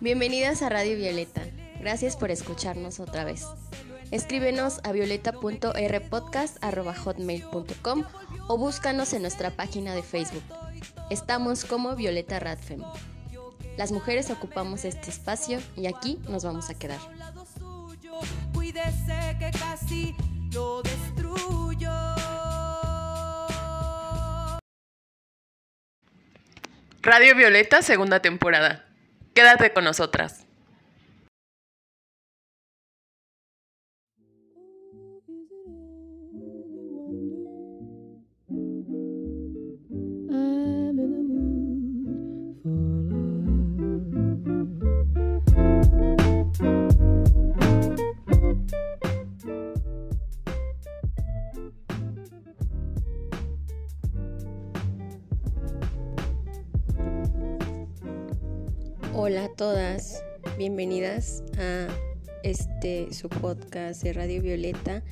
Bienvenidas a Radio Violeta. Gracias por escucharnos otra vez. Escríbenos a violeta.rpodcast.hotmail.com o búscanos en nuestra página de Facebook. Estamos como Violeta Radfem. Las mujeres ocupamos este espacio y aquí nos vamos a quedar. Cuídese que casi lo destruyo. Radio Violeta, segunda temporada. Quédate con nosotras. Su podcast de Radio Violeta.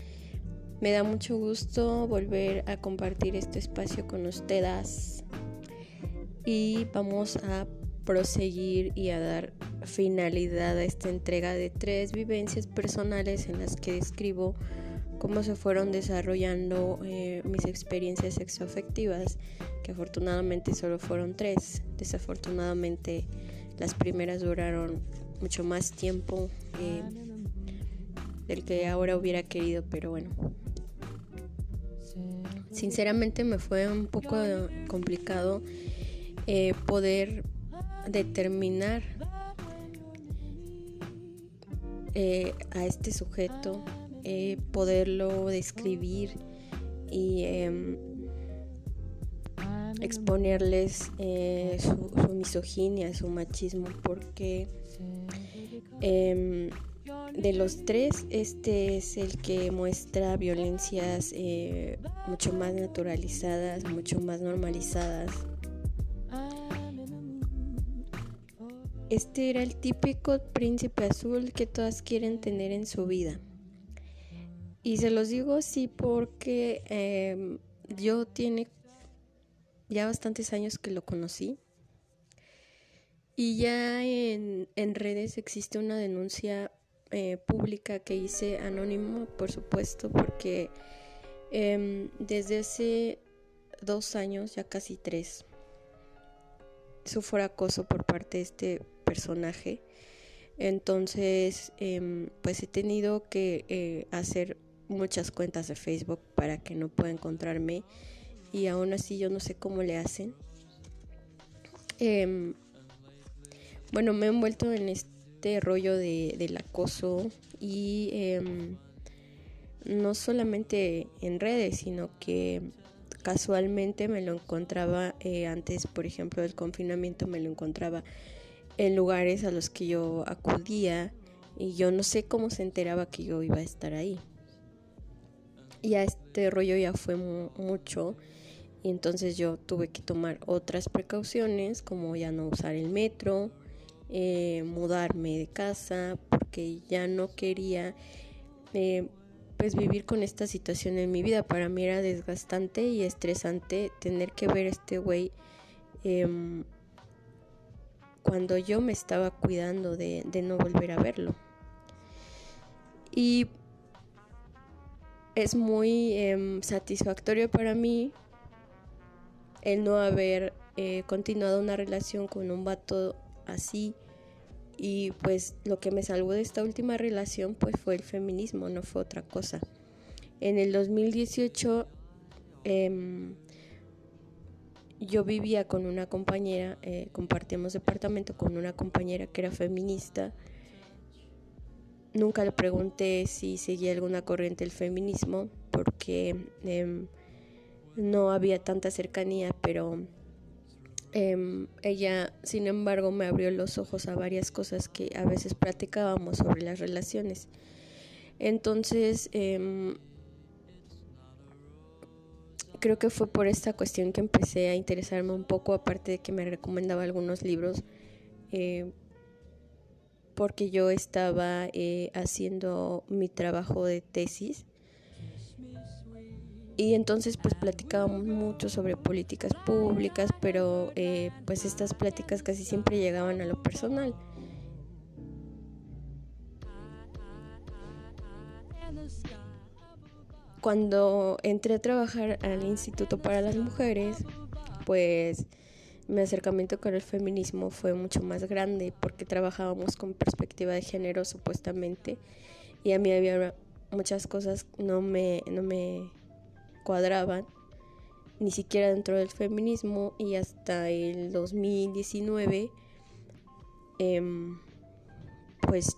Me da mucho gusto volver a compartir este espacio con ustedes y vamos a proseguir y a dar finalidad a esta entrega de tres vivencias personales en las que describo cómo se fueron desarrollando eh, mis experiencias sexoafectivas, que afortunadamente solo fueron tres. Desafortunadamente las primeras duraron mucho más tiempo eh, del que ahora hubiera querido, pero bueno. Sinceramente me fue un poco complicado eh, poder determinar eh, a este sujeto, poderlo describir y em, exponerles eh, su, misoginia, su machismo, porque em, de los tres, este es el que muestra violencias eh, mucho más naturalizadas, mucho más normalizadas. Este era el típico príncipe azul que todas quieren tener en su vida. Y se los digo así porque em, yo tiene ya bastantes años que lo conocí. Y ya en, redes existe una denuncia eh, pública que hice anónimo, por supuesto, porque em, desde hace dos años, ya casi tres, sufro acoso por parte de este personaje. Entonces, em, pues he tenido que eh, hacer muchas cuentas de Facebook para que no pueda encontrarme y aún así yo no sé cómo le hacen. Em, bueno, me he envuelto en este rollo de, del acoso y em, no solamente en redes, sino que casualmente me lo encontraba eh, antes, por ejemplo, del confinamiento, me lo encontraba en lugares a los que yo acudía y yo no sé cómo se enteraba que yo iba a estar ahí. Y a este rollo ya fue mucho y entonces yo tuve que tomar otras precauciones como ya no usar el metro, eh, mudarme de casa porque ya no quería eh, pues vivir con esta situación en mi vida. Para mí era desgastante y estresante tener que ver a este güey em, cuando yo me estaba cuidando de, no volver a verlo. Y es muy em, satisfactorio para mí el no haber eh, continuado una relación con un vato así. Y pues lo que me salvó de esta última relación pues fue el feminismo, no fue otra cosa. En el 2018 em, yo vivía con una compañera, eh, compartíamos departamento con una compañera que era feminista. Nunca le pregunté si seguía alguna corriente del feminismo porque em, no había tanta cercanía, pero em, ella, sin embargo, me abrió los ojos a varias cosas que a veces platicábamos sobre las relaciones. Entonces, em, creo que fue por esta cuestión que empecé a interesarme un poco, aparte de que me recomendaba algunos libros, eh, porque yo estaba eh, haciendo mi trabajo de tesis y entonces pues platicábamos mucho sobre políticas públicas, pero eh, pues estas pláticas casi siempre llegaban a lo personal. Cuando entré a trabajar al Instituto para las Mujeres, pues mi acercamiento con el feminismo fue mucho más grande porque trabajábamos con perspectiva de género supuestamente y a mí había muchas cosas no me, no me cuadraban ni siquiera dentro del feminismo y hasta el 2019 em, pues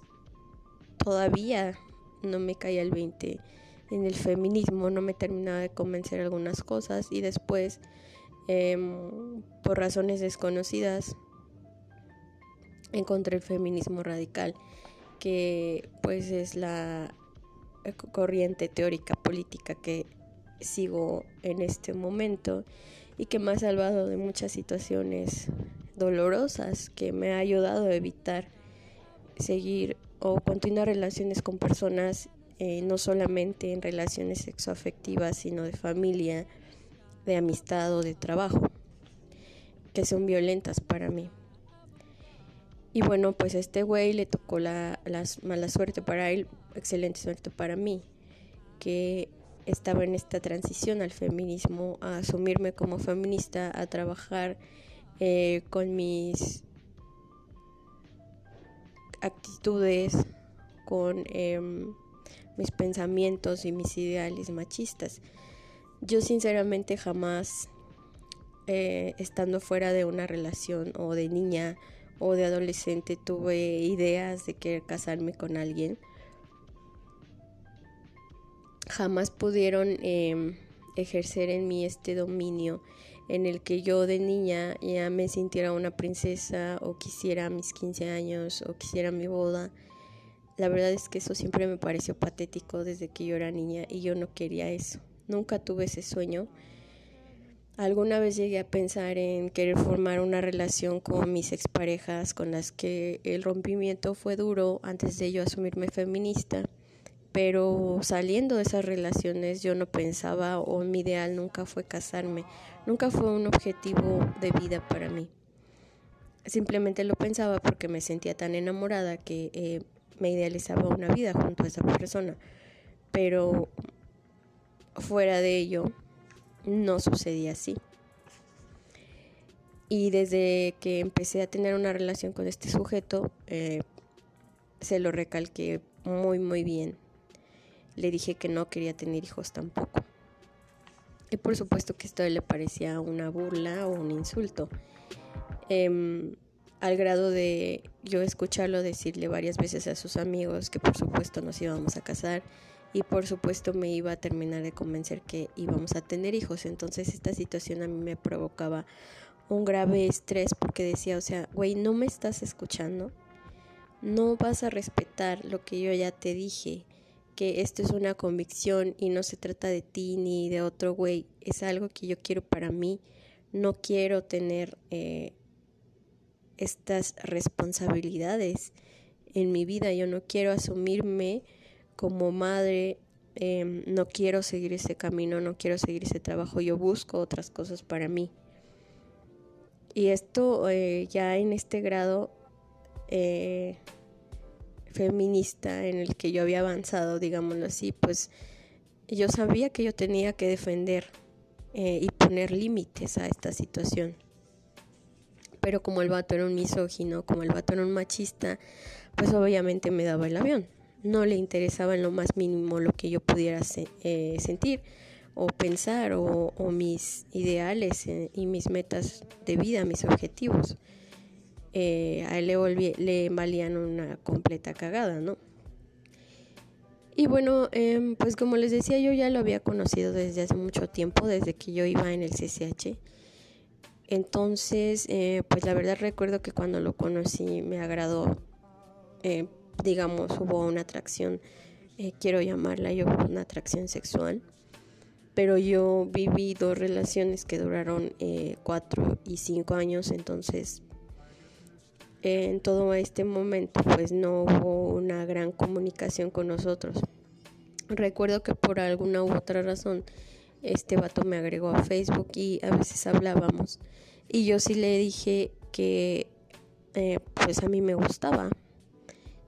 todavía no me caía el 20 en el feminismo, no me terminaba de convencer algunas cosas y después Em, por razones desconocidas encontré el feminismo radical, que pues es la corriente teórica política que sigo en este momento y que me ha salvado de muchas situaciones dolorosas, que me ha ayudado a evitar seguir o continuar relaciones con personas, eh, no solamente en relaciones sexoafectivas, sino de familia, de amistad o de trabajo, que son violentas para mí. Y bueno, pues a este güey le tocó la, mala suerte para él, excelente suerte para mí, que estaba en esta transición al feminismo, a asumirme como feminista, a trabajar eh, con mis actitudes, con em, mis pensamientos y mis ideales machistas. Yo sinceramente jamás, eh, estando fuera de una relación o de niña o de adolescente, tuve ideas de querer casarme con alguien. Jamás pudieron em, ejercer en mí este dominio en el que yo de niña ya me sintiera una princesa o quisiera mis 15 años o quisiera mi boda. La verdad es que eso siempre me pareció patético desde que yo era niña y yo no quería eso nunca tuve ese sueño. Alguna vez llegué a pensar en querer formar una relación con mis exparejas con las que el rompimiento fue duro antes de yo asumirme feminista, pero saliendo de esas relaciones yo no pensaba o mi ideal nunca fue casarme, nunca fue un objetivo de vida para mí. Simplemente lo pensaba porque me sentía tan enamorada que eh, me idealizaba una vida junto a esa persona, pero fuera de ello, no sucedía así. Y desde que empecé a tener una relación con este sujeto, eh, se lo recalqué muy, muy bien. Le dije que no quería tener hijos tampoco. Y por supuesto que esto le parecía una burla o un insulto. Em, al grado de yo escucharlo decirle varias veces a sus amigos que por supuesto nos íbamos a casar y por supuesto me iba a terminar de convencer que íbamos a tener hijos. Entonces esta situación a mí me provocaba un grave estrés porque decía, o sea, güey, no me estás escuchando, no vas a respetar lo que yo ya te dije, que esto es una convicción y no se trata de ti ni de otro güey, es algo que yo quiero para mí, no quiero tener eh, estas responsabilidades en mi vida, yo no quiero asumirme como madre em, no quiero seguir ese camino, no quiero seguir ese trabajo, yo busco otras cosas para mí. Y esto eh, ya en este grado eh, feminista en el que yo había avanzado, digámoslo así, pues yo sabía que yo tenía que defender eh, y poner límites a esta situación. Pero como el vato era un misógino, como el vato era un machista, pues obviamente me daba el avión no le interesaba en lo más mínimo lo que yo pudiera eh, sentir o pensar o, mis ideales eh, y mis metas de vida, mis objetivos. Eh, a él le, valían una completa cagada, ¿no? Y bueno, em, pues como les decía, yo ya lo había conocido desde hace mucho tiempo, desde que yo iba en el CCH. Entonces, pues la verdad recuerdo que cuando lo conocí me agradó digamos, hubo una atracción, eh, quiero llamarla yo una atracción sexual, pero yo viví dos relaciones que duraron eh, cuatro y cinco años, entonces en todo este momento pues no hubo una gran comunicación con nosotros. Recuerdo que por alguna u otra razón este vato me agregó a Facebook y a veces hablábamos y yo sí le dije que eh, pues a mí me gustaba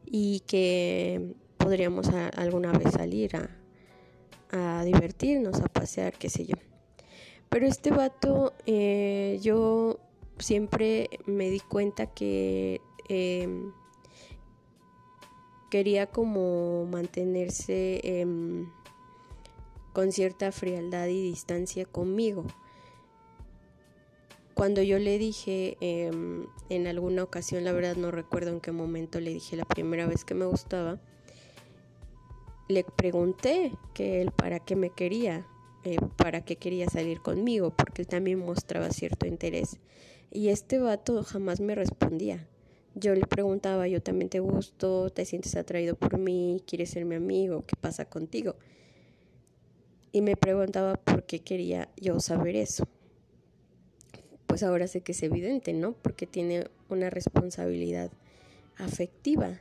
y que podríamos alguna vez salir a, a divertirnos, a pasear, qué sé yo. Pero este vato, eh, yo siempre me di cuenta que em, quería como mantenerse em, con cierta frialdad y distancia conmigo. Cuando yo le dije em, en alguna ocasión, la verdad no recuerdo en qué momento le dije la primera vez que me gustaba, le pregunté que él para qué me quería, eh, para qué quería salir conmigo, porque él también mostraba cierto interés. Y este vato jamás me respondía. Yo le preguntaba, yo también te gusto, te sientes atraído por mí, quieres ser mi amigo, ¿qué pasa contigo? Y me preguntaba por qué quería yo saber eso. Pues ahora sé que es evidente, ¿no? Porque tiene una responsabilidad afectiva.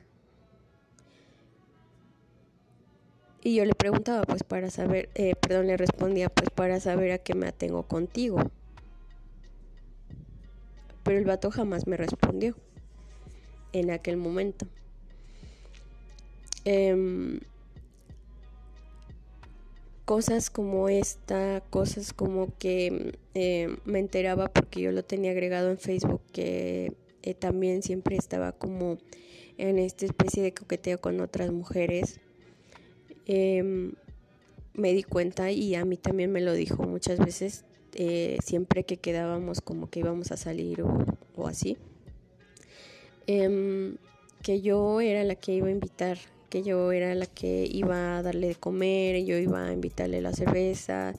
Y yo le preguntaba, pues para saber, eh, perdón, le respondía, pues para saber a qué me atengo contigo. Pero el vato jamás me respondió en aquel momento. Em, cosas como esta, cosas como que em, me enteraba porque yo lo tenía agregado en Facebook, que eh, también siempre estaba como en esta especie de coqueteo con otras mujeres. Em, me di cuenta y a mí también me lo dijo muchas veces, eh, siempre que quedábamos como que íbamos a salir o así. Em, que yo era la que iba a invitar, que yo era la que iba a darle de comer, yo iba a invitarle la cerveza,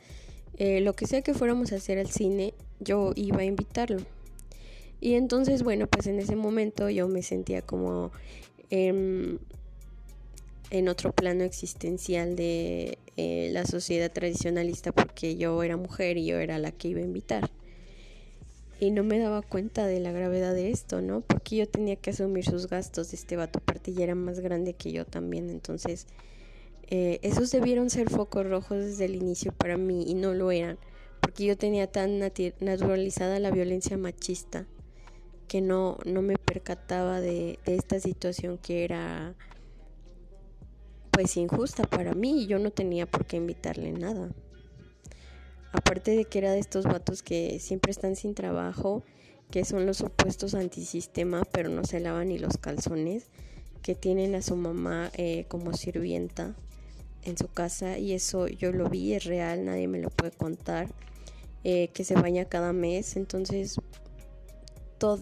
eh, lo que sea que fuéramos a hacer al cine, yo iba a invitarlo. Y entonces, bueno, pues en ese momento yo me sentía como en otro plano existencial de eh, la sociedad tradicionalista porque yo era mujer y yo era la que iba a invitar y no me daba cuenta de la gravedad de esto, ¿no? Porque yo tenía que asumir sus gastos de este vato, aparte ya era más grande que yo también, entonces eh, esos debieron ser focos rojos desde el inicio para mí y no lo eran, porque yo tenía tan naturalizada la violencia machista que no, no me percataba de, de esta situación que era pues injusta para mí y yo no tenía por qué invitarle nada. Aparte de que era de estos vatos que siempre están sin trabajo, que son los opuestos antisistema, pero no se lavan ni los calzones, que tienen a su mamá eh, como sirvienta en su casa y eso yo lo vi, es real, nadie me lo puede contar, eh, que se baña cada mes, entonces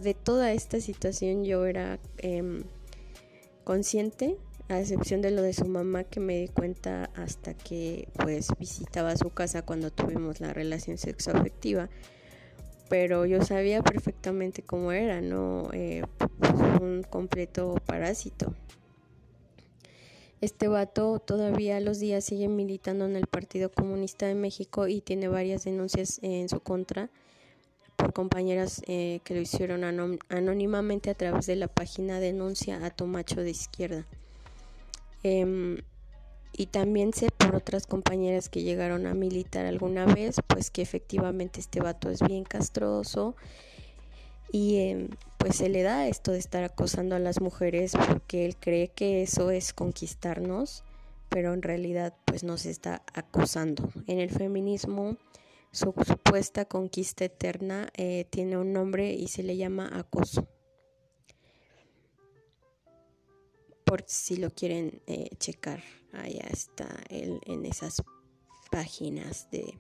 de toda esta situación yo era em, consciente a excepción de lo de su mamá que me di cuenta hasta que pues visitaba su casa cuando tuvimos la relación sexoafectiva. Pero yo sabía perfectamente cómo era no eh, pues, un completo parásito. Este vato todavía los días sigue militando en el Partido Comunista de México y tiene varias denuncias en su contra por compañeras eh, que lo hicieron anónimamente a través de la página Denuncia a tu macho de izquierda. Em, y también sé por otras compañeras que llegaron a militar alguna vez, pues que efectivamente este vato es bien castroso y em, pues se le da esto de estar acosando a las mujeres porque él cree que eso es conquistarnos, pero en realidad pues nos está acosando. En el feminismo su supuesta conquista eterna eh, tiene un nombre y se le llama acoso. Por si lo quieren eh, checar. Allá está en esas páginas de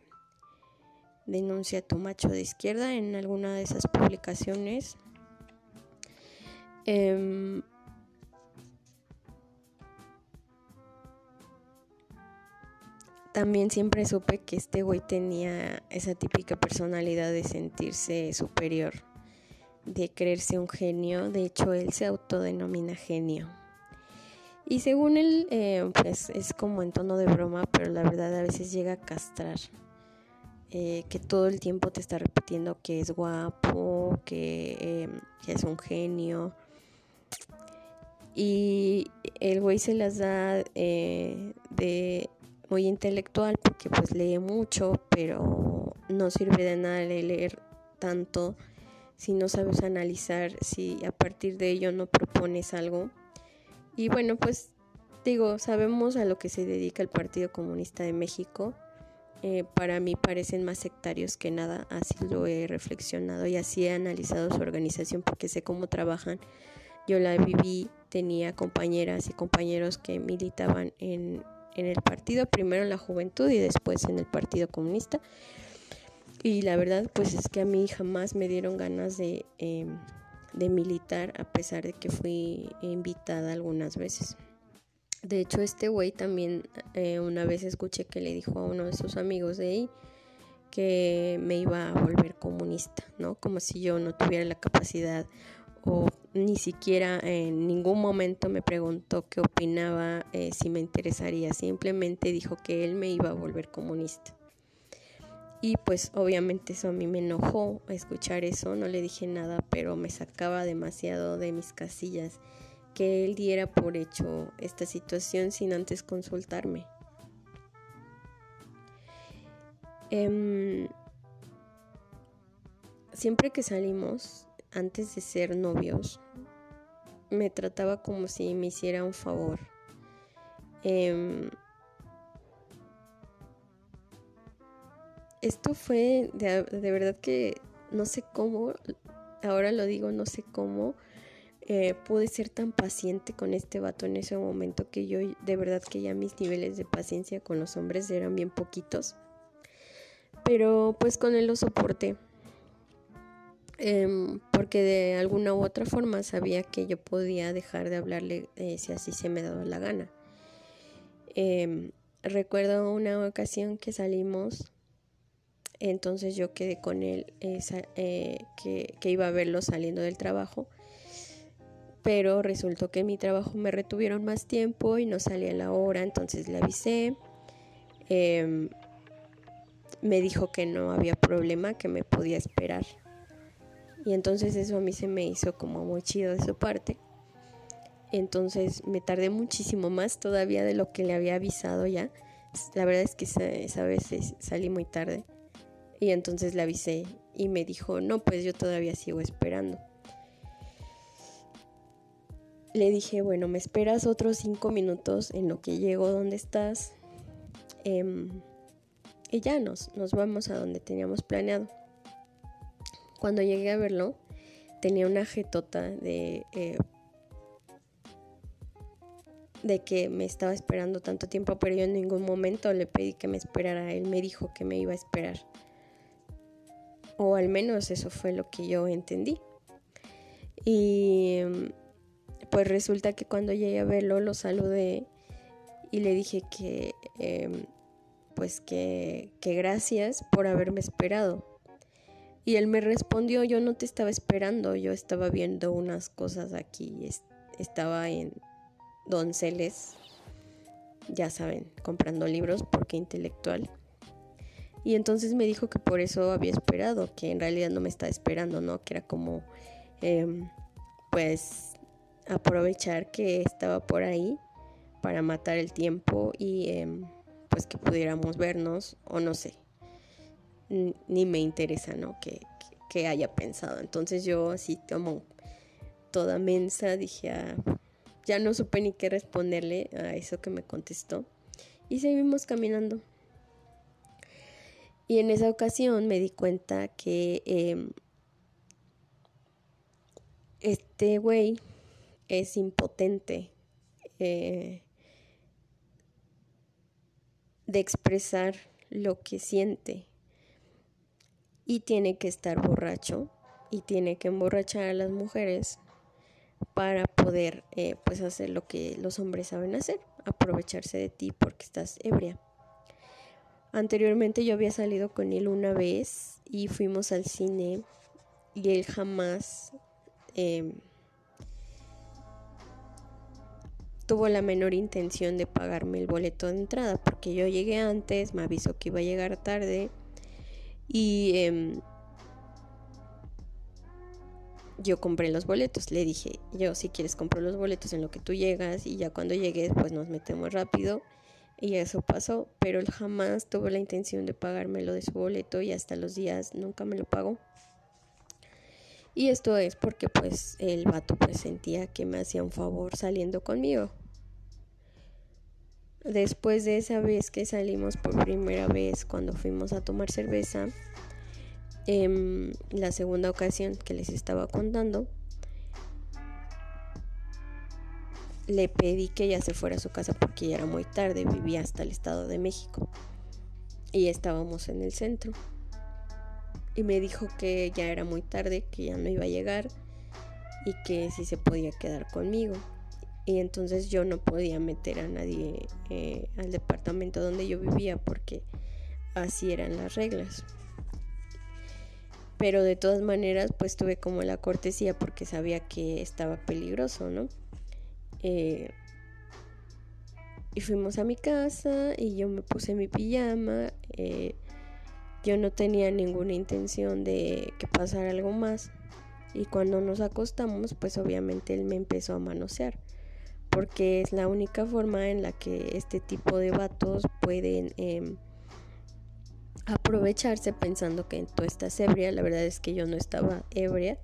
denuncia tu macho de izquierda en alguna de esas publicaciones. Em, también siempre supe que este güey tenía esa típica personalidad de sentirse superior, de creerse un genio. De hecho, él se autodenomina genio. Y según él, eh, pues es como en tono de broma, pero la verdad a veces llega a castrar. Eh, que todo el tiempo te está repitiendo que es guapo, que, que, es un genio. Y el güey se las da eh, de muy intelectual porque pues lee mucho, pero no sirve de nada leer tanto si no sabes analizar, si a partir de ello no propones algo. Y bueno, pues digo, sabemos a lo que se dedica el Partido Comunista de México. Eh, para mí parecen más sectarios que nada, así lo he reflexionado y así he analizado su organización porque sé cómo trabajan. Yo la viví, tenía compañeras y compañeros que militaban en, en el partido, primero en la juventud y después en el Partido Comunista. Y la verdad, pues es que a mí jamás me dieron ganas de, em, de militar, a pesar de que fui invitada algunas veces. De hecho, este güey también eh, una vez escuché que le dijo a uno de sus amigos de ahí que me iba a volver comunista, ¿no? Como si yo no tuviera la capacidad o ni siquiera en ningún momento me preguntó qué opinaba, eh, si me interesaría, simplemente dijo que él me iba a volver comunista. Y pues obviamente eso a mí me enojó escuchar eso, no le dije nada, pero me sacaba demasiado de mis casillas que él diera por hecho esta situación sin antes consultarme. Em, siempre que salimos, antes de ser novios, me trataba como si me hiciera un favor. Em, esto fue de, verdad que no sé cómo, ahora lo digo, no sé cómo eh, pude ser tan paciente con este vato en ese momento que yo de verdad que ya mis niveles de paciencia con los hombres eran bien poquitos. Pero pues con él lo soporté. Em, porque de alguna u otra forma sabía que yo podía dejar de hablarle eh, si así se me daba la gana. Em, recuerdo una ocasión que salimos entonces yo quedé con él eh, que, iba a verlo saliendo del trabajo. Pero resultó que en mi trabajo me retuvieron más tiempo y no salía a la hora, entonces le avisé. Em, me dijo que no había problema, que me podía esperar. Y entonces eso a mí se me hizo como muy chido de su parte. Entonces me tardé muchísimo más todavía de lo que le había avisado ya. La verdad es que esa vez salí muy tarde. Y entonces le avisé y me dijo, no, pues yo todavía sigo esperando. Le dije, bueno, me esperas otros cinco minutos en lo que llego donde estás. Em, y ya nos, nos vamos a donde teníamos planeado. Cuando llegué a verlo, tenía una jetota de, eh, de que me estaba esperando tanto tiempo, pero yo en ningún momento le pedí que me esperara. Él me dijo que me iba a esperar. O al menos eso fue lo que yo entendí. Y pues resulta que cuando llegué a verlo lo saludé y le dije que em, pues que gracias por haberme esperado. Y él me respondió, yo no te estaba esperando, yo estaba viendo unas cosas aquí, estaba en Donceles, ya saben, comprando libros porque intelectual. Y entonces me dijo que por eso había esperado, que en realidad no me estaba esperando, ¿no? Que era como, em, pues, aprovechar que estaba por ahí para matar el tiempo y em, pues que pudiéramos vernos o no sé. Ni me interesa, ¿no? Que, que, haya pensado. Entonces yo así como toda mensa dije, ah, ya no supe ni qué responderle a eso que me contestó. Y seguimos caminando. Y en esa ocasión me di cuenta que em, este güey es impotente eh, de expresar lo que siente y tiene que estar borracho y tiene que emborrachar a las mujeres para poder eh, pues hacer lo que los hombres saben hacer, aprovecharse de ti porque estás ebria. Anteriormente yo había salido con él una vez y fuimos al cine y él jamás em, tuvo la menor intención de pagarme el boleto de entrada porque yo llegué antes, me avisó que iba a llegar tarde y em, yo compré los boletos. Le dije, yo si quieres compro los boletos en lo que tú llegas y ya cuando llegues pues nos metemos rápido y eso pasó, pero él jamás tuvo la intención de pagarme lo de su boleto y hasta los días nunca me lo pagó. Y esto es porque pues el vato pues sentía que me hacía un favor saliendo conmigo. después de esa vez que salimos por primera vez cuando fuimos a tomar cerveza, em, la segunda ocasión que les estaba contando, le pedí que ella se fuera a su casa porque ya era muy tarde, vivía hasta el Estado de México y estábamos en el centro. Y me dijo que ya era muy tarde, que ya no iba a llegar y que si se podía quedar conmigo. Y entonces yo no podía meter a nadie eh, al departamento donde yo vivía porque así eran las reglas. Pero de todas maneras pues tuve como la cortesía porque sabía que estaba peligroso, ¿no? Eh, y fuimos a mi casa y yo me puse mi pijama. Eh, yo no tenía ninguna intención de que pasara algo más. Y cuando nos acostamos, pues obviamente él me empezó a manosear. Porque es la única forma en la que este tipo de vatos pueden em, aprovecharse pensando que tú estás ebria. La verdad es que yo no estaba ebria.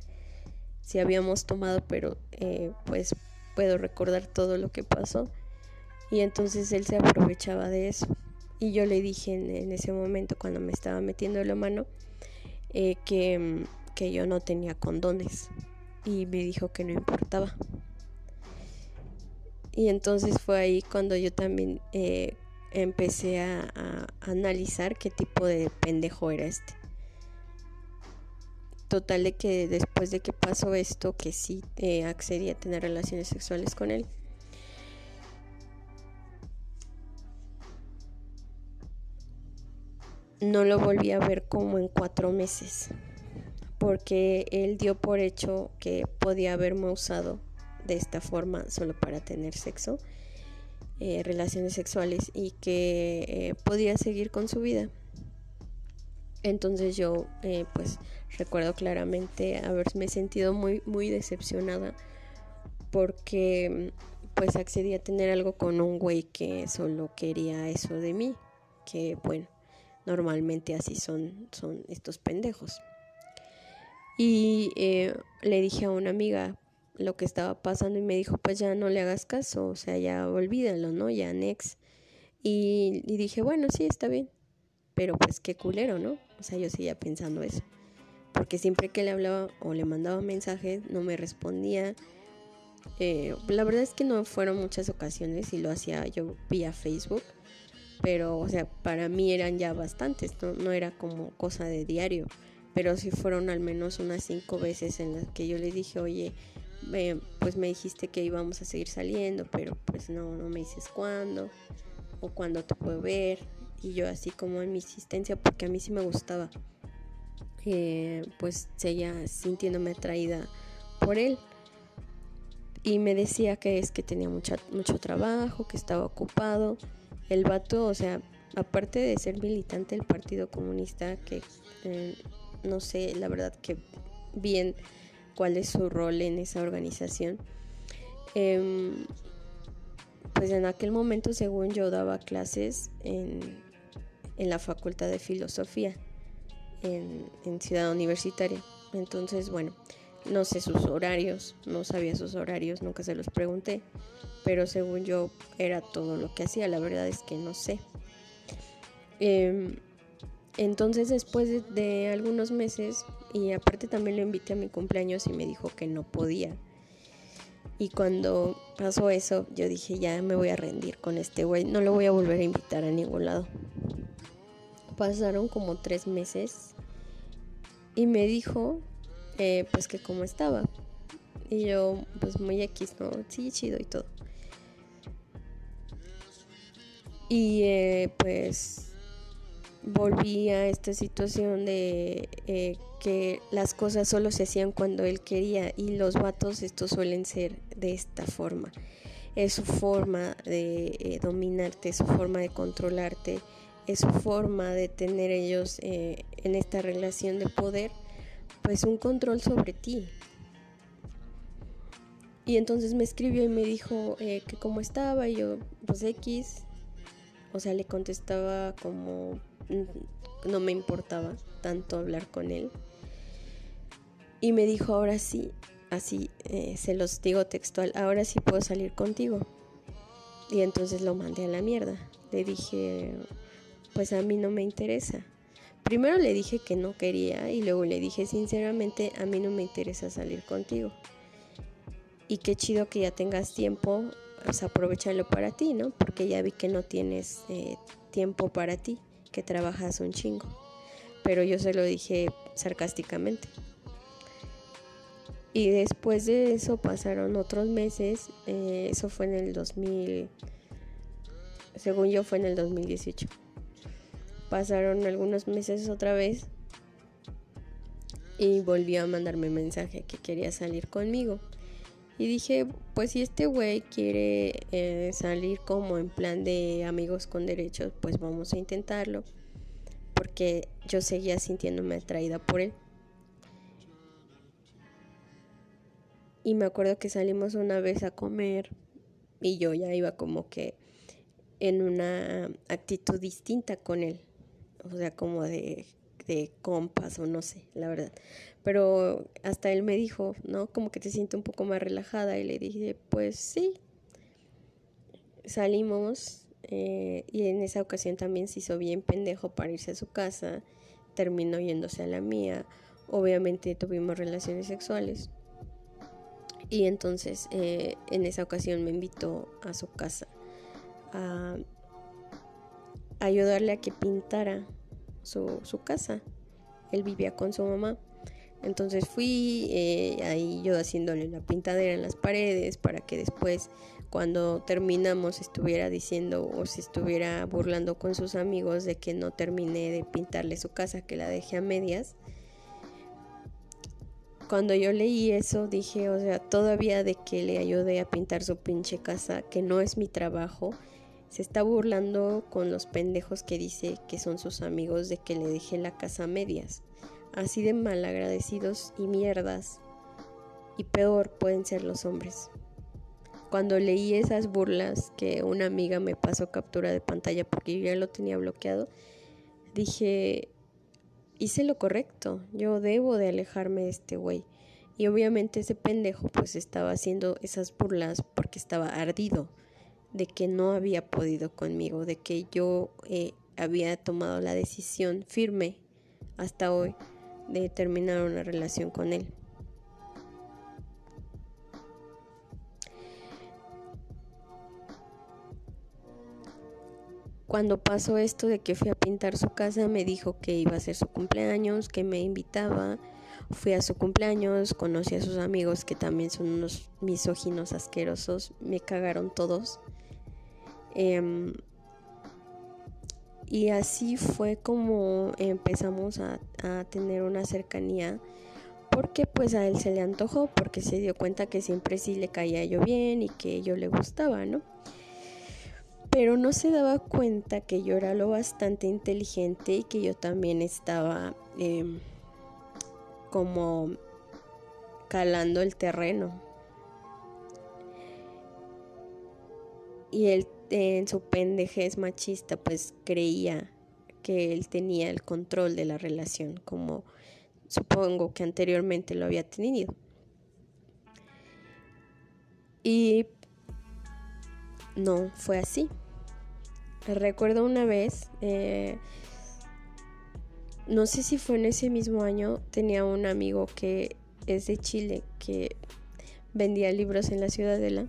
Si habíamos tomado, pero eh, pues puedo recordar todo lo que pasó. Y entonces él se aprovechaba de eso. Y yo le dije en, ese momento, cuando me estaba metiendo la mano, eh, que, que yo no tenía condones. Y me dijo que no importaba. Y entonces fue ahí cuando yo también eh, empecé a, analizar qué tipo de pendejo era este. Total de que después de que pasó esto, que sí eh, accedí a tener relaciones sexuales con él, no lo volví a ver como en cuatro meses, porque él dio por hecho que podía haberme usado de esta forma solo para tener sexo, eh, relaciones sexuales y que eh, podía seguir con su vida. Entonces yo eh, pues recuerdo claramente haberme sentido muy muy decepcionada porque pues accedí a tener algo con un güey que solo quería eso de mí, que bueno, normalmente así son, son estos pendejos. Y eh, le dije a una amiga lo que estaba pasando y me dijo, pues ya no le hagas caso, o sea, ya olvídalo, ¿no? Ya next. Y, y dije, bueno, sí, está bien. Pero pues qué culero, ¿no? O sea, yo seguía pensando eso. Porque siempre que le hablaba o le mandaba mensajes, no me respondía. Eh, la verdad es que no fueron muchas ocasiones y lo hacía yo vía Facebook pero o sea, para mí eran ya bastantes, no, era como cosa de diario, pero sí fueron al menos unas cinco veces en las que yo le dije, oye, pues me dijiste que íbamos a seguir saliendo, pero pues no, no me dices cuándo o cuándo te puedo ver, y yo así como en mi insistencia, porque a mí sí me gustaba, eh, pues seguía sintiéndome atraída por él. Y me decía que es que tenía mucha, mucho trabajo, que estaba ocupado el vato, o sea, aparte de ser militante del Partido Comunista, que eh, no sé, la verdad que bien cuál es su rol en esa organización, em, pues en aquel momento, según yo, daba clases en, en la Facultad de Filosofía en, Ciudad Universitaria. Entonces, bueno, no sé sus horarios, no sabía sus horarios, nunca se los pregunté, pero según yo era todo lo que hacía, la verdad es que no sé. Em, entonces después de, algunos meses, y aparte también lo invité a mi cumpleaños y me dijo que no podía. Y cuando pasó eso, yo dije, ya me voy a rendir con este güey, no lo voy a volver a invitar a ningún lado. Pasaron como tres meses y me dijo eh, pues que como estaba. Y yo, pues muy X, ¿no? Sí, chido y todo. Y eh, pues volví a esta situación de eh, que las cosas solo se hacían cuando él quería y los vatos estos suelen ser de esta forma. Es su forma de dominarte, es su forma de controlarte, es su forma de tener ellos en esta relación de poder pues un control sobre ti. Y entonces me escribió y me dijo eh, que cómo estaba y yo, pues X, o sea, le contestaba como mm, no me importaba tanto hablar con él. Y me dijo, ahora sí, así eh, se los digo textual, ahora sí puedo salir contigo. Y entonces lo mandé a la mierda. Le dije, pues a mí no me interesa. Primero le dije que no quería y luego le dije sinceramente, a mí no me interesa salir contigo. Y qué chido que ya tengas tiempo, pues aprovechalo para ti, ¿no? Porque ya vi que no tienes eh, tiempo para ti, que trabajas un chingo. Pero yo se lo dije sarcásticamente. Y después de eso pasaron otros meses, eh, eso fue en el 2000, según yo fue en el 2018. Pasaron algunos meses otra vez y volvió a mandarme mensaje que quería salir conmigo. Y dije, pues si este güey quiere eh, salir como en plan de amigos con derechos, pues vamos a intentarlo. Porque yo seguía sintiéndome atraída por él. Y me acuerdo que salimos una vez a comer y yo ya iba como que en una actitud distinta con él. O sea, como de, de compas o no sé, la verdad. Pero hasta él me dijo, ¿no? Como que te siento un poco más relajada y le dije, pues sí. Salimos eh, y en esa ocasión también se hizo bien pendejo para irse a su casa. Terminó yéndose a la mía. Obviamente tuvimos relaciones sexuales. Y entonces eh, en esa ocasión me invitó a su casa a, ayudarle a que pintara su, casa. Él vivía con su mamá. Entonces fui eh, ahí yo haciéndole la pintadera en las paredes para que después cuando terminamos estuviera diciendo o se estuviera burlando con sus amigos de que no terminé de pintarle su casa, que la dejé a medias cuando yo leí eso dije, o sea, todavía de que le ayude a pintar su pinche casa, que no es mi trabajo, se está burlando con los pendejos que dice que son sus amigos de que le dejé la casa a medias. Así de malagradecidos y mierdas. Y peor pueden ser los hombres. Cuando leí esas burlas que una amiga me pasó captura de pantalla porque yo ya lo tenía bloqueado, dije, hice lo correcto, yo debo de alejarme de este güey. Y obviamente ese pendejo pues estaba haciendo esas burlas porque estaba ardido de que no había podido conmigo, de que yo eh, había tomado la decisión firme hasta hoy de terminar una relación con él. Cuando pasó esto de que fui a pintar su casa, me dijo que iba a ser su cumpleaños, que me invitaba. Fui a su cumpleaños, conocí a sus amigos que también son unos misóginos asquerosos, me cagaron todos. Em, y así fue como empezamos a, a tener una cercanía porque pues a él se le antojó, porque se dio cuenta que siempre sí le caía yo bien y que yo le gustaba, ¿no? pero no se daba cuenta que yo era lo bastante inteligente y que yo también estaba em, como calando el terreno. Y él en su pendejez machista pues creía que él tenía el control de la relación como supongo que anteriormente lo había tenido. Y no fue así. Recuerdo una vez, eh, no sé si fue en ese mismo año, tenía un amigo que es de Chile, que vendía libros en la ciudadela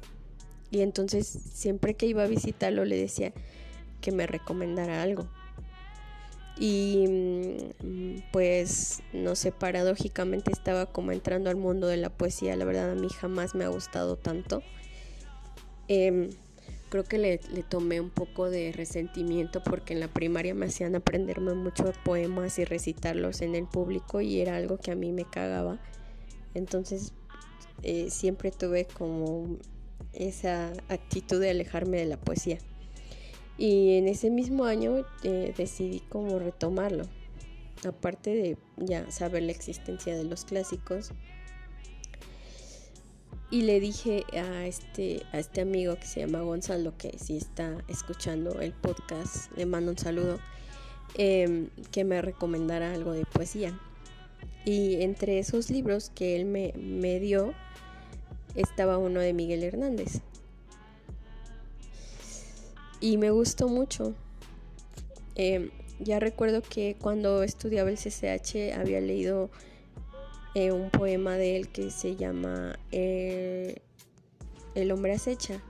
y entonces siempre que iba a visitarlo le decía que me recomendara algo. Y mm, pues no sé, paradójicamente estaba como entrando al mundo de la poesía, la verdad a mí jamás me ha gustado tanto. Em, creo que le, tomé un poco de resentimiento porque en la primaria me hacían aprenderme muchos poemas y recitarlos en el público y era algo que a mí me cagaba. Entonces eh, siempre tuve como esa actitud de alejarme de la poesía. Y en ese mismo año eh, decidí como retomarlo. Aparte de ya saber la existencia de los clásicos, y le dije a este, a este amigo que se llama Gonzalo, que si está escuchando el podcast, le mando un saludo, em, que me recomendara algo de poesía. Y entre esos libros que él me, me dio, estaba uno de Miguel Hernández. y me gustó mucho. Em, ya recuerdo que cuando estudiaba el CCH había leído eh, un poema de él que se llama eh, El hombre acecha.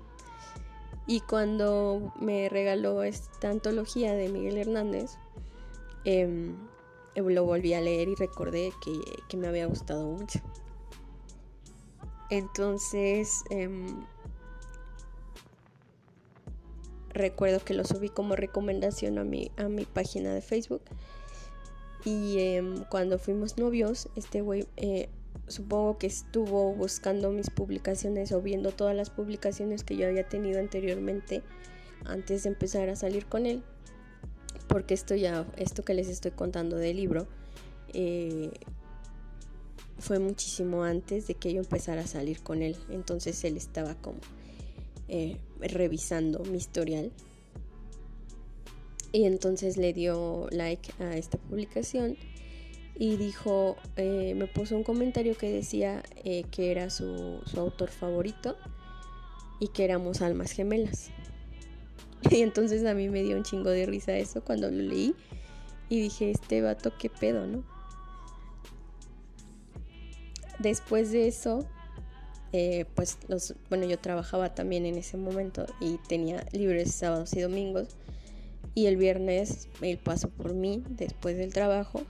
Y cuando me regaló esta antología de Miguel Hernández, em, lo volví a leer y recordé que, me había gustado mucho. Entonces, em, recuerdo que lo subí como recomendación a mi, a mi página de Facebook. Y em, cuando fuimos novios, este güey eh, supongo que estuvo buscando mis publicaciones o viendo todas las publicaciones que yo había tenido anteriormente antes de empezar a salir con él. Porque esto ya, esto que les estoy contando del libro, eh, fue muchísimo antes de que yo empezara a salir con él. Entonces él estaba como eh, revisando mi historial. Y entonces le dio like a esta publicación y dijo, eh, me puso un comentario que decía eh, que era su, su, autor favorito y que éramos almas gemelas. Y entonces a mí me dio un chingo de risa eso cuando lo leí y dije, este vato, qué pedo, ¿no? Después de eso, eh, pues los, bueno, yo trabajaba también en ese momento y tenía libres sábados y domingos. Y el viernes él pasó por mí después del trabajo.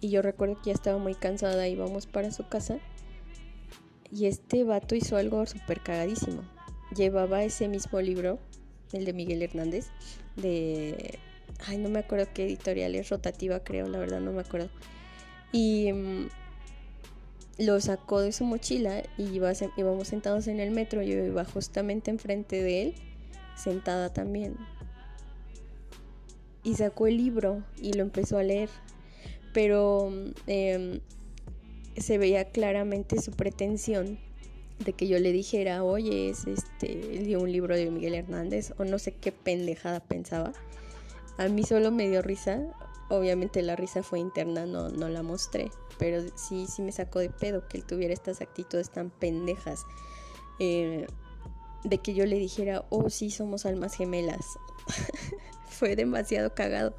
Y yo recuerdo que ya estaba muy cansada, íbamos para su casa. Y este vato hizo algo súper cagadísimo. Llevaba ese mismo libro, el de Miguel Hernández, de... Ay, no me acuerdo qué editorial es, rotativa creo, la verdad no me acuerdo. Y... Lo sacó de su mochila y íbamos sentados en el metro. Yo iba justamente enfrente de él, sentada también. Y sacó el libro y lo empezó a leer. Pero em, se veía claramente su pretensión de que yo le dijera, oye, es este, un libro de Miguel Hernández, o no sé qué pendejada pensaba. A mí solo me dio risa, obviamente la risa fue interna, no, no la mostré, pero sí, sí me sacó de pedo que él tuviera estas actitudes tan pendejas. Eh, de que yo le dijera, oh sí, somos almas gemelas. fue demasiado cagado.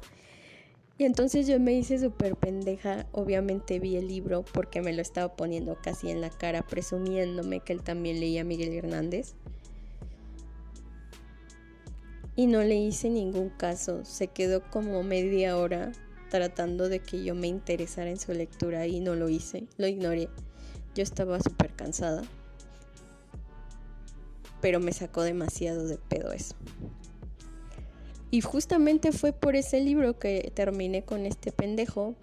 Y entonces yo me hice súper pendeja, obviamente vi el libro porque me lo estaba poniendo casi en la cara, presumiéndome que él también leía a Miguel Hernández. Y no le hice ningún caso, se quedó como media hora tratando de que yo me interesara en su lectura y no lo hice, lo ignoré. Yo estaba súper cansada, pero me sacó demasiado de pedo eso. Y justamente fue por ese libro que terminé con este pendejo,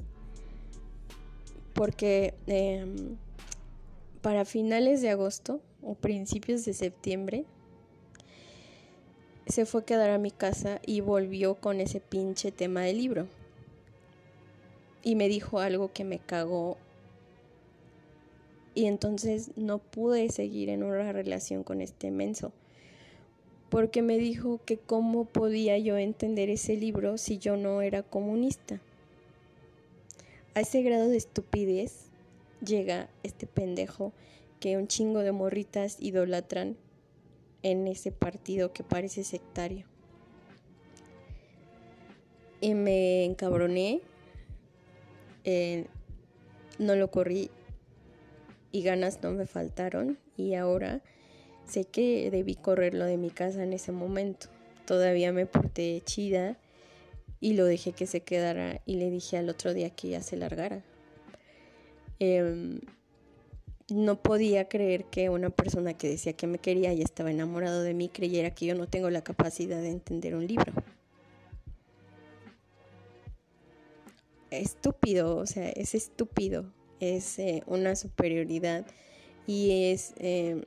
porque em, para finales de agosto o principios de septiembre se fue a quedar a mi casa y volvió con ese pinche tema del libro. Y me dijo algo que me cagó. Y entonces no pude seguir en una relación con este menso. Porque me dijo que cómo podía yo entender ese libro si yo no era comunista. A ese grado de estupidez llega este pendejo que un chingo de morritas idolatran en ese partido que parece sectario. Y me encabroné, eh, no lo corrí y ganas no me faltaron y ahora sé que debí correrlo de mi casa en ese momento. Todavía me porté chida y lo dejé que se quedara y le dije al otro día que ya se largara. Em, no podía creer que una persona que decía que me quería y estaba enamorado de mí creyera que yo no tengo la capacidad de entender un libro. Estúpido, o sea, es estúpido, es eh, una superioridad y es eh,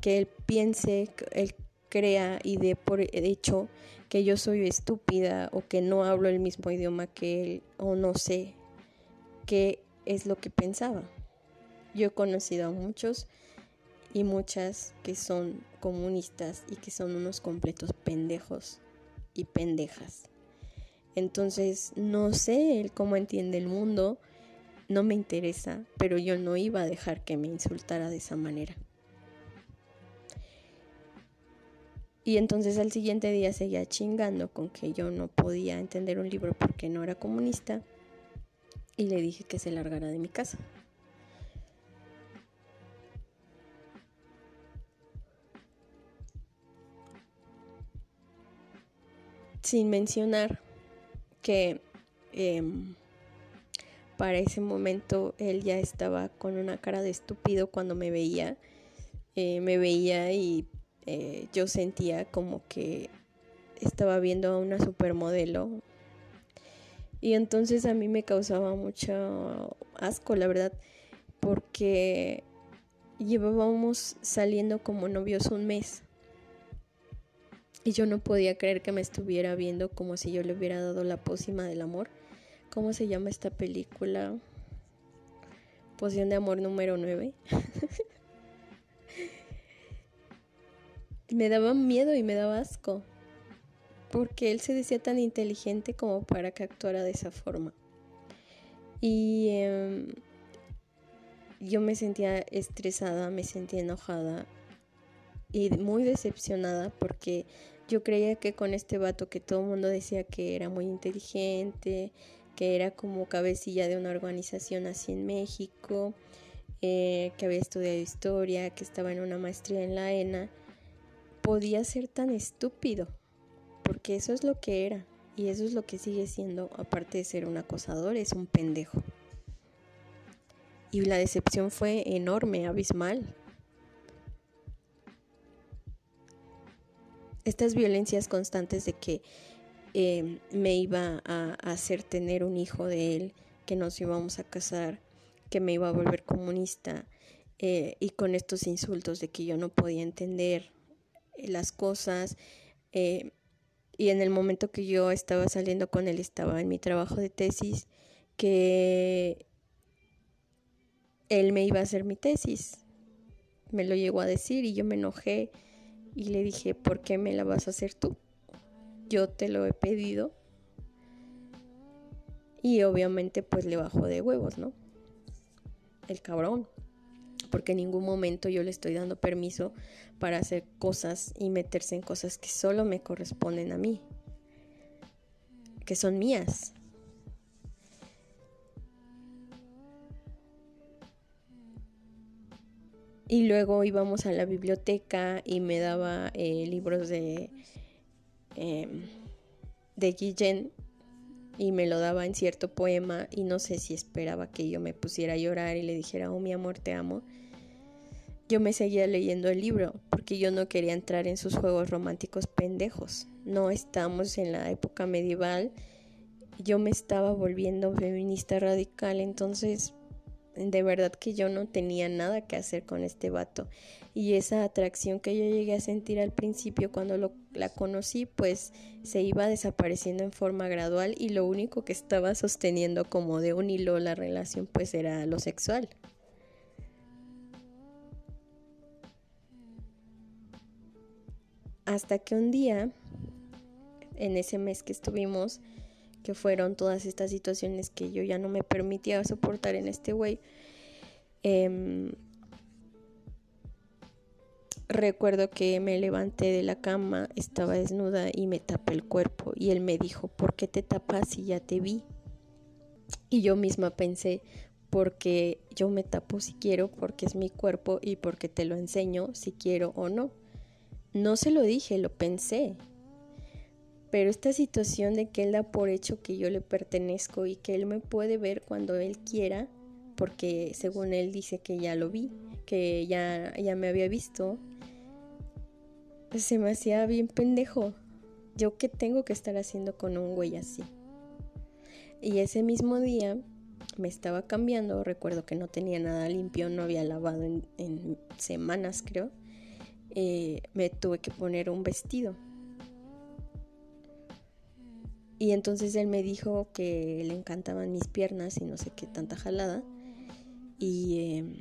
que él piense, él crea y dé por hecho que yo soy estúpida o que no hablo el mismo idioma que él o no sé qué es lo que pensaba. Yo he conocido a muchos y muchas que son comunistas y que son unos completos pendejos y pendejas. Entonces, no sé él cómo entiende el mundo, no me interesa, pero yo no iba a dejar que me insultara de esa manera. Y entonces al siguiente día seguía chingando con que yo no podía entender un libro porque no era comunista. Y le dije que se largara de mi casa. Sin mencionar que em, para ese momento él ya estaba con una cara de estúpido cuando me veía. Eh, me veía y eh, yo sentía como que estaba viendo a una supermodelo. Y entonces a mí me causaba mucho asco, la verdad, porque llevábamos saliendo como novios un mes. Y yo no podía creer que me estuviera viendo como si yo le hubiera dado la pócima del amor. ¿Cómo se llama esta película? Poción de amor número 9. me daba miedo y me daba asco. Porque él se decía tan inteligente como para que actuara de esa forma. Y em, yo me sentía estresada, me sentía enojada y muy decepcionada porque yo creía que con este vato que todo el mundo decía que era muy inteligente, que era como cabecilla de una organización así en México, eh, que había estudiado historia, que estaba en una maestría en la ENA, podía ser tan estúpido, porque eso es lo que era, y eso es lo que sigue siendo, aparte de ser un acosador, es un pendejo. Y la decepción fue enorme, abismal. Estas violencias constantes de que eh, me iba a, hacer tener un hijo de él, que nos íbamos a casar, que me iba a volver comunista, eh, y con estos insultos de que yo no podía entender las cosas. Eh, y en el momento que yo estaba saliendo con él, estaba en mi trabajo de tesis, que él me iba a hacer mi tesis. Me lo llegó a decir y yo me enojé y le dije, ¿por qué me la vas a hacer tú? Yo te lo he pedido. Y obviamente pues le bajó de huevos, ¿no? El cabrón. Porque en ningún momento yo le estoy dando permiso para hacer cosas y meterse en cosas que solo me corresponden a mí. Que son mías. Y luego íbamos a la biblioteca y me daba eh, libros de, em, de Guillén y me lo daba en cierto poema y no sé si esperaba que yo me pusiera a llorar y le dijera, oh mi amor, te amo. Yo me seguía leyendo el libro porque yo no quería entrar en sus juegos románticos pendejos. No estamos en la época medieval. Yo me estaba volviendo feminista radical, entonces de verdad que yo no tenía nada que hacer con este vato. Y esa atracción que yo llegué a sentir al principio cuando la conocí, pues se iba desapareciendo en forma gradual y lo único que estaba sosteniendo como de un hilo la relación pues era lo sexual. Hasta que un día, en ese mes que estuvimos, que fueron todas estas situaciones que yo ya no me permitía soportar en este güey. Em, recuerdo que me levanté de la cama, estaba desnuda y me tapé el cuerpo y él me dijo, ¿por qué te tapas si ya te vi? Y yo misma pensé, porque yo me tapo si quiero, porque es mi cuerpo y porque te lo enseño si quiero o no. No se lo dije, lo pensé. Pero esta situación de que él da por hecho que yo le pertenezco y que él me puede ver cuando él quiera, porque según él dice que ya lo vi, que ya, ya me había visto, pues se me hacía bien pendejo. Yo qué tengo que estar haciendo con un güey así. Y ese mismo día me estaba cambiando, recuerdo que no tenía nada limpio, no había lavado en, semanas creo, eh, me tuve que poner un vestido y entonces él me dijo que le encantaban mis piernas y no sé qué tanta jalada. Y em,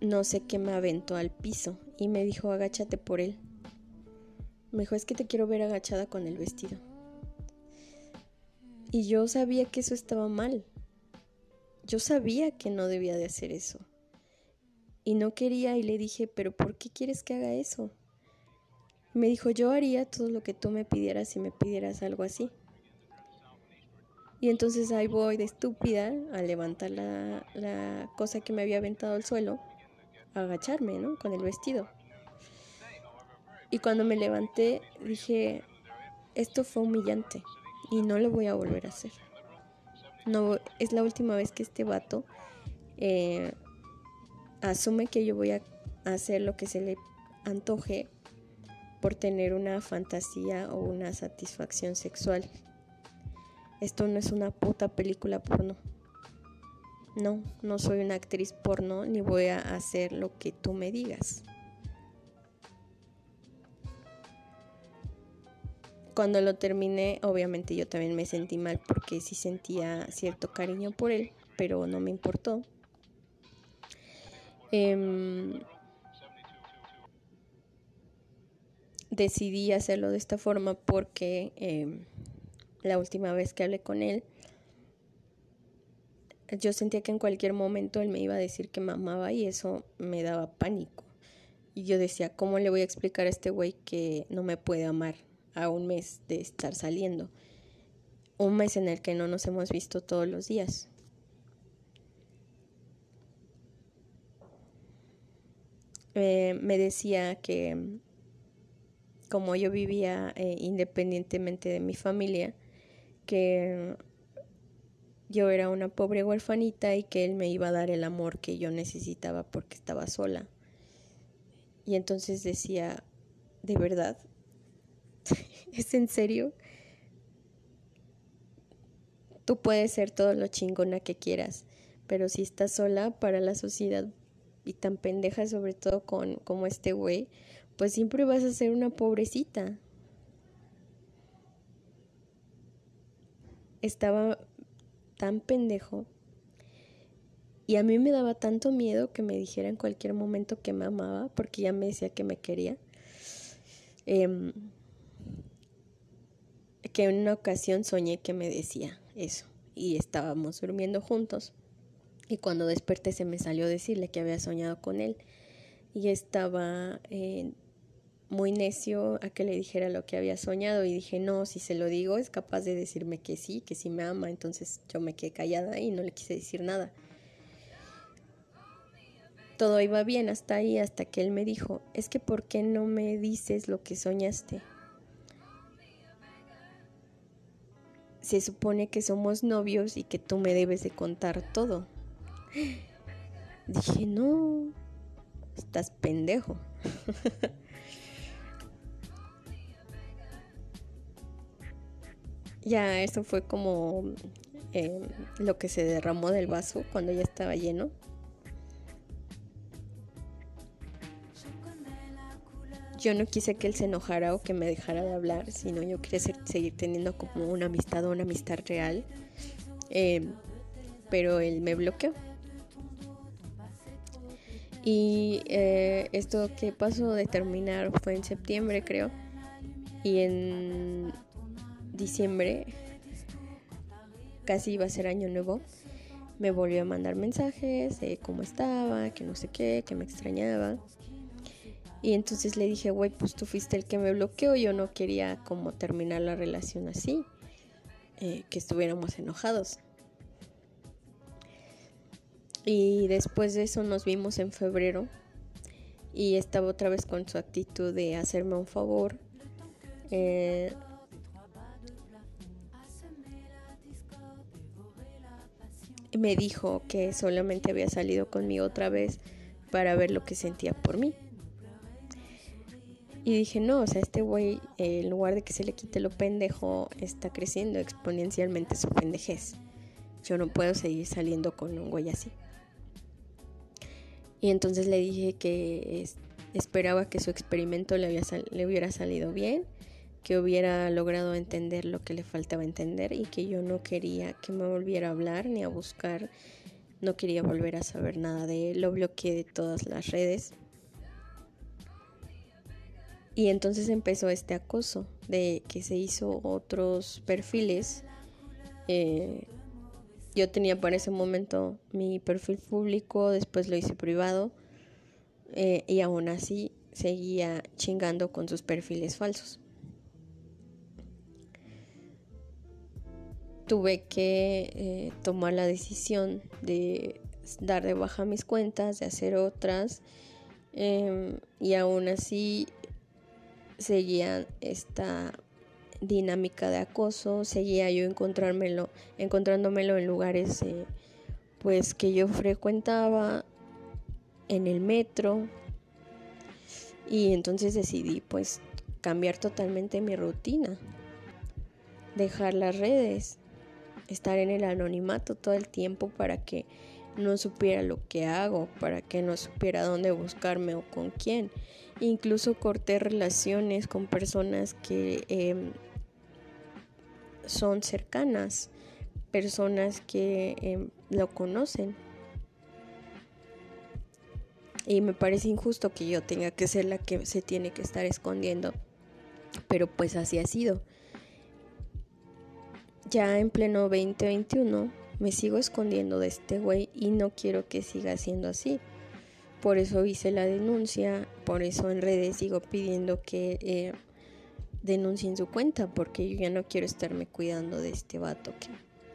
no sé qué me aventó al piso y me dijo agáchate por él. Me dijo es que te quiero ver agachada con el vestido. Y yo sabía que eso estaba mal. Yo sabía que no debía de hacer eso. Y no quería y le dije, pero ¿por qué quieres que haga eso? Me dijo, yo haría todo lo que tú me pidieras si me pidieras algo así. Y entonces ahí voy de estúpida a levantar la, la cosa que me había aventado al suelo, a agacharme, ¿no? Con el vestido. Y cuando me levanté dije, esto fue humillante y no lo voy a volver a hacer. No, es la última vez que este vato eh, asume que yo voy a hacer lo que se le antoje por tener una fantasía o una satisfacción sexual. Esto no es una puta película porno. No, no soy una actriz porno ni voy a hacer lo que tú me digas. Cuando lo terminé, obviamente yo también me sentí mal porque sí sentía cierto cariño por él, pero no me importó. Em, decidí hacerlo de esta forma porque em, la última vez que hablé con él, yo sentía que en cualquier momento él me iba a decir que me amaba y eso me daba pánico. Y yo decía, ¿cómo le voy a explicar a este güey que no me puede amar? a un mes de estar saliendo. Un mes en el que no nos hemos visto todos los días. Eh, me decía que como yo vivía eh, independientemente de mi familia, que yo era una pobre huerfanita y que él me iba a dar el amor que yo necesitaba porque estaba sola. Y entonces decía, ¿de verdad? ¿Es en serio? Tú puedes ser todo lo chingona que quieras, pero si estás sola para la sociedad y tan pendeja sobre todo con como este güey, pues siempre vas a ser una pobrecita. Estaba tan pendejo y a mí me daba tanto miedo que me dijera en cualquier momento que me amaba, porque ya me decía que me quería. Eh, que en una ocasión soñé que me decía eso y estábamos durmiendo juntos y cuando desperté se me salió decirle que había soñado con él y estaba muy necio a que le dijera lo que había soñado y dije no, si se lo digo es capaz de decirme que sí, que sí me ama, entonces yo me quedé callada y no le quise decir nada. Todo iba bien hasta ahí, hasta que él me dijo, es que ¿por qué no me dices lo que soñaste? se supone que somos novios y que tú me debes de contar todo. Dije, no, estás pendejo. ya, eso fue como eh, lo que se derramó del vaso cuando ya estaba lleno. yo no quise que él se enojara o que me dejara de hablar, sino yo quería seguir teniendo como una amistad o una amistad real. Eh, pero él me bloqueó. Y eh, esto que pasó de terminar fue en septiembre, creo. Y en diciembre, casi iba a ser año nuevo, me volvió a mandar mensajes de cómo estaba, que no sé qué, que me extrañaba. Y entonces le dije, güey, pues tú fuiste el que me bloqueó, yo no quería como terminar la relación así, eh, que estuviéramos enojados. Y después de eso nos vimos en febrero y estaba otra vez con su actitud de hacerme un favor. Eh, me dijo que solamente había salido conmigo otra vez para ver lo que sentía por mí. Y dije, no, o sea, este güey, en lugar de que se le quite lo pendejo, está creciendo exponencialmente su pendejez. Yo no puedo seguir saliendo con un güey así. Y entonces le dije que esperaba que su experimento le, le hubiera salido bien, que hubiera logrado entender lo que le faltaba entender y que yo no quería que me volviera a hablar ni a buscar, no quería volver a saber nada de él, lo bloqueé de todas las redes y entonces empezó este acoso de que se hizo otros perfiles. Eh, yo tenía para ese momento mi perfil público, después lo hice privado eh, y aún así seguía chingando con sus perfiles falsos. Tuve que eh, tomar la decisión de dar de baja mis cuentas, de hacer otras, em, y aún así seguía esta dinámica de acoso, seguía yo encontrármelo, encontrándomelo en lugares eh, pues que yo frecuentaba, en el metro, y entonces decidí pues cambiar totalmente mi rutina, dejar las redes, estar en el anonimato todo el tiempo para que no supiera lo que hago, para que no supiera dónde buscarme o con quién. Incluso corté relaciones con personas que em, son cercanas, personas que em, lo conocen. Y me parece injusto que yo tenga que ser la que se tiene que estar escondiendo. Pero pues así ha sido. Ya en pleno 2021 me sigo escondiendo de este güey y no quiero que siga siendo así. Por eso hice la denuncia, por eso en redes sigo pidiendo que eh, denuncien su cuenta, porque yo ya no quiero estarme cuidando de este vato que,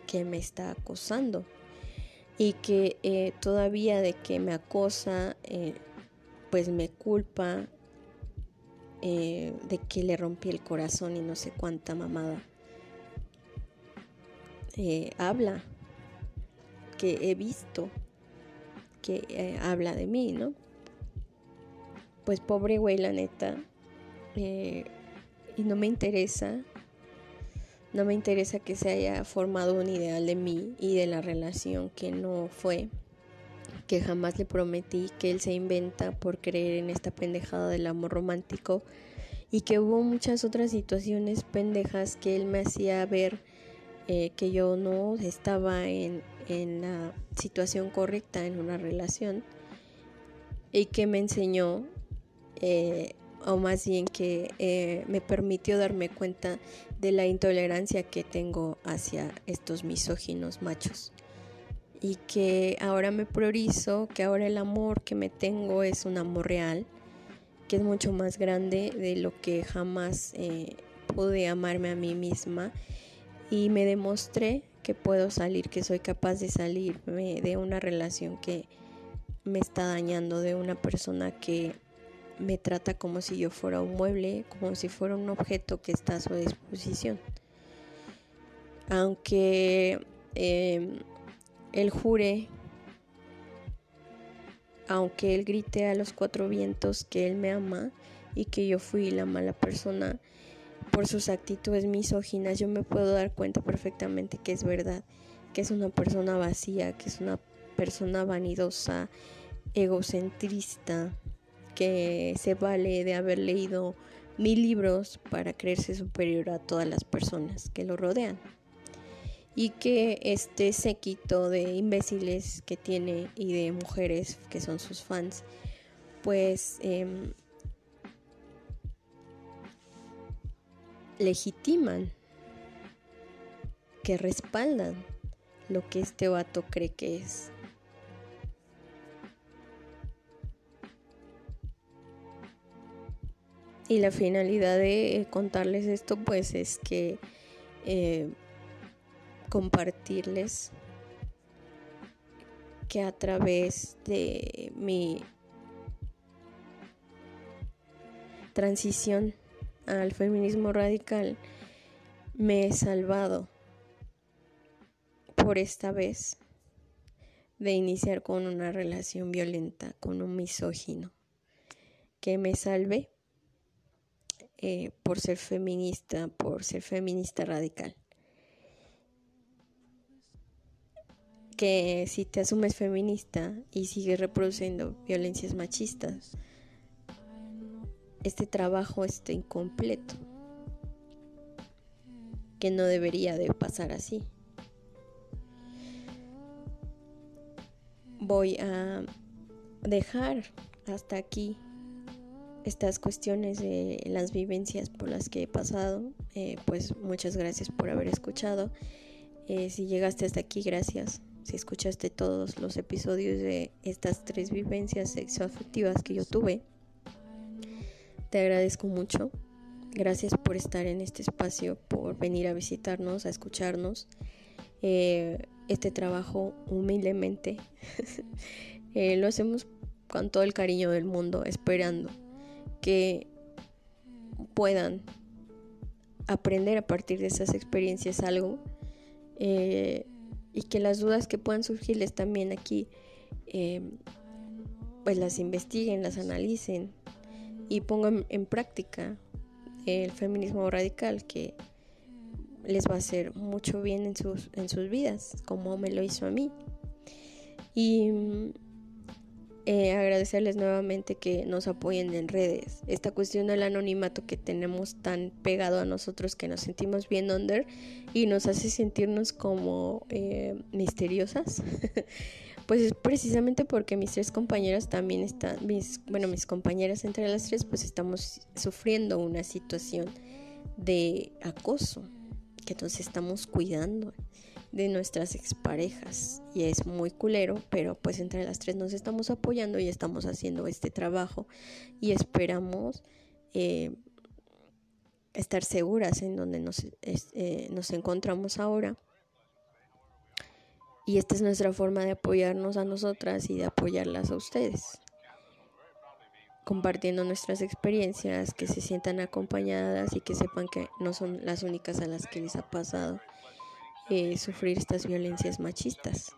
que me está acosando y que eh, todavía de que me acosa, eh, pues me culpa de que le rompí el corazón y no sé cuánta mamada. Habla, que he visto, que habla de mí, ¿no? Pues pobre güey, la neta. y no me interesa no me interesa que se haya formado un ideal de mí y de la relación que no fue, que jamás le prometí, que él se inventa por creer en esta pendejada del amor romántico y que hubo muchas otras situaciones pendejas que él me hacía ver eh, que yo no estaba en, en la situación correcta en una relación y que me enseñó eh, o más bien que eh, me permitió darme cuenta de la intolerancia que tengo hacia estos misóginos machos. Y que ahora me priorizo, que ahora el amor que me tengo es un amor real, que es mucho más grande de lo que jamás eh, pude amarme a mí misma y me demostré que puedo salir, que soy capaz de salirme de una relación que me está dañando, de una persona que me trata como si yo fuera un mueble, como si fuera un objeto que está a su disposición. Aunque em, él jure, aunque él grite a los cuatro vientos que él me ama y que yo fui la mala persona por sus actitudes misóginas, yo me puedo dar cuenta perfectamente que es verdad, que es una persona vacía, que es una persona vanidosa, egocentrista, que se vale de haber leído mil libros para creerse superior a todas las personas que lo rodean. Y que este séquito de imbéciles que tiene y de mujeres que son sus fans, pues em, legitiman, que respaldan lo que este vato cree que es. Y la finalidad de contarles esto pues es que eh, compartirles que a través de mi transición al feminismo radical me he salvado por esta vez de iniciar con una relación violenta con un misógino que me salve eh, por ser feminista, por ser feminista radical. Que si te asumes feminista y sigues reproduciendo violencias machistas, este trabajo está incompleto. Que no debería de pasar así. Voy a dejar hasta aquí estas cuestiones de las vivencias por las que he pasado, eh, pues muchas gracias por haber escuchado. Eh, si llegaste hasta aquí, gracias. Si escuchaste todos los episodios de estas tres vivencias sexoafectivas que yo tuve, Te agradezco mucho. Gracias por estar en este espacio, por venir a visitarnos, a escucharnos. Eh, este trabajo humildemente eh, lo hacemos con todo el cariño del mundo, esperando que puedan aprender a partir de esas experiencias algo eh, y que las dudas que puedan surgirles también aquí pues las investiguen, las analicen y pongan en práctica el feminismo radical que les va a hacer mucho bien en sus, en sus vidas, como me lo hizo a mí. Y eh, agradecerles nuevamente que nos apoyen en redes. Esta cuestión del anonimato que tenemos tan pegado a nosotros que nos sentimos bien under y nos hace sentirnos como eh, misteriosas. Pues es precisamente porque mis tres compañeras también están, mis, bueno, mis compañeras entre las tres, pues estamos sufriendo una situación de acoso, que entonces estamos cuidando de nuestras exparejas. Y es muy culero, pero pues entre las tres nos estamos apoyando y estamos haciendo este trabajo y esperamos eh, estar seguras en donde nos, eh, nos encontramos ahora y esta es nuestra forma de apoyarnos a nosotras y de apoyarlas a ustedes. Compartiendo nuestras experiencias, que se sientan acompañadas y que sepan que no son las únicas a las que les ha pasado eh, sufrir estas violencias machistas.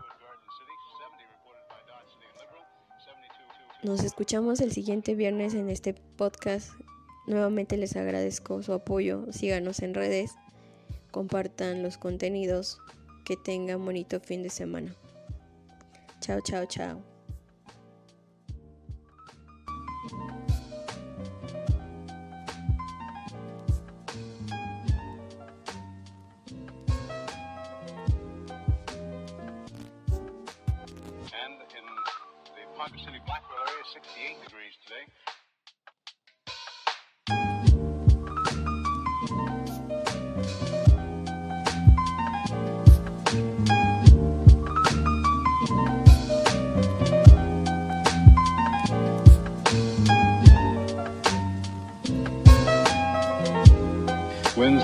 Nos escuchamos el siguiente viernes en este podcast. Nuevamente les agradezco su apoyo. Síganos en redes, compartan los contenidos que tengan bonito fin de semana. Chao, chao, chao.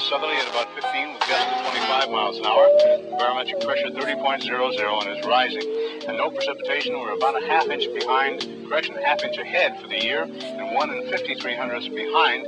Southerly at about 15 with gusts of 25 miles an hour. Barometric pressure 30.00 and is rising. And no precipitation. We're about a half inch behind, correction, half inch ahead for the year, and one and 53 hundredths behind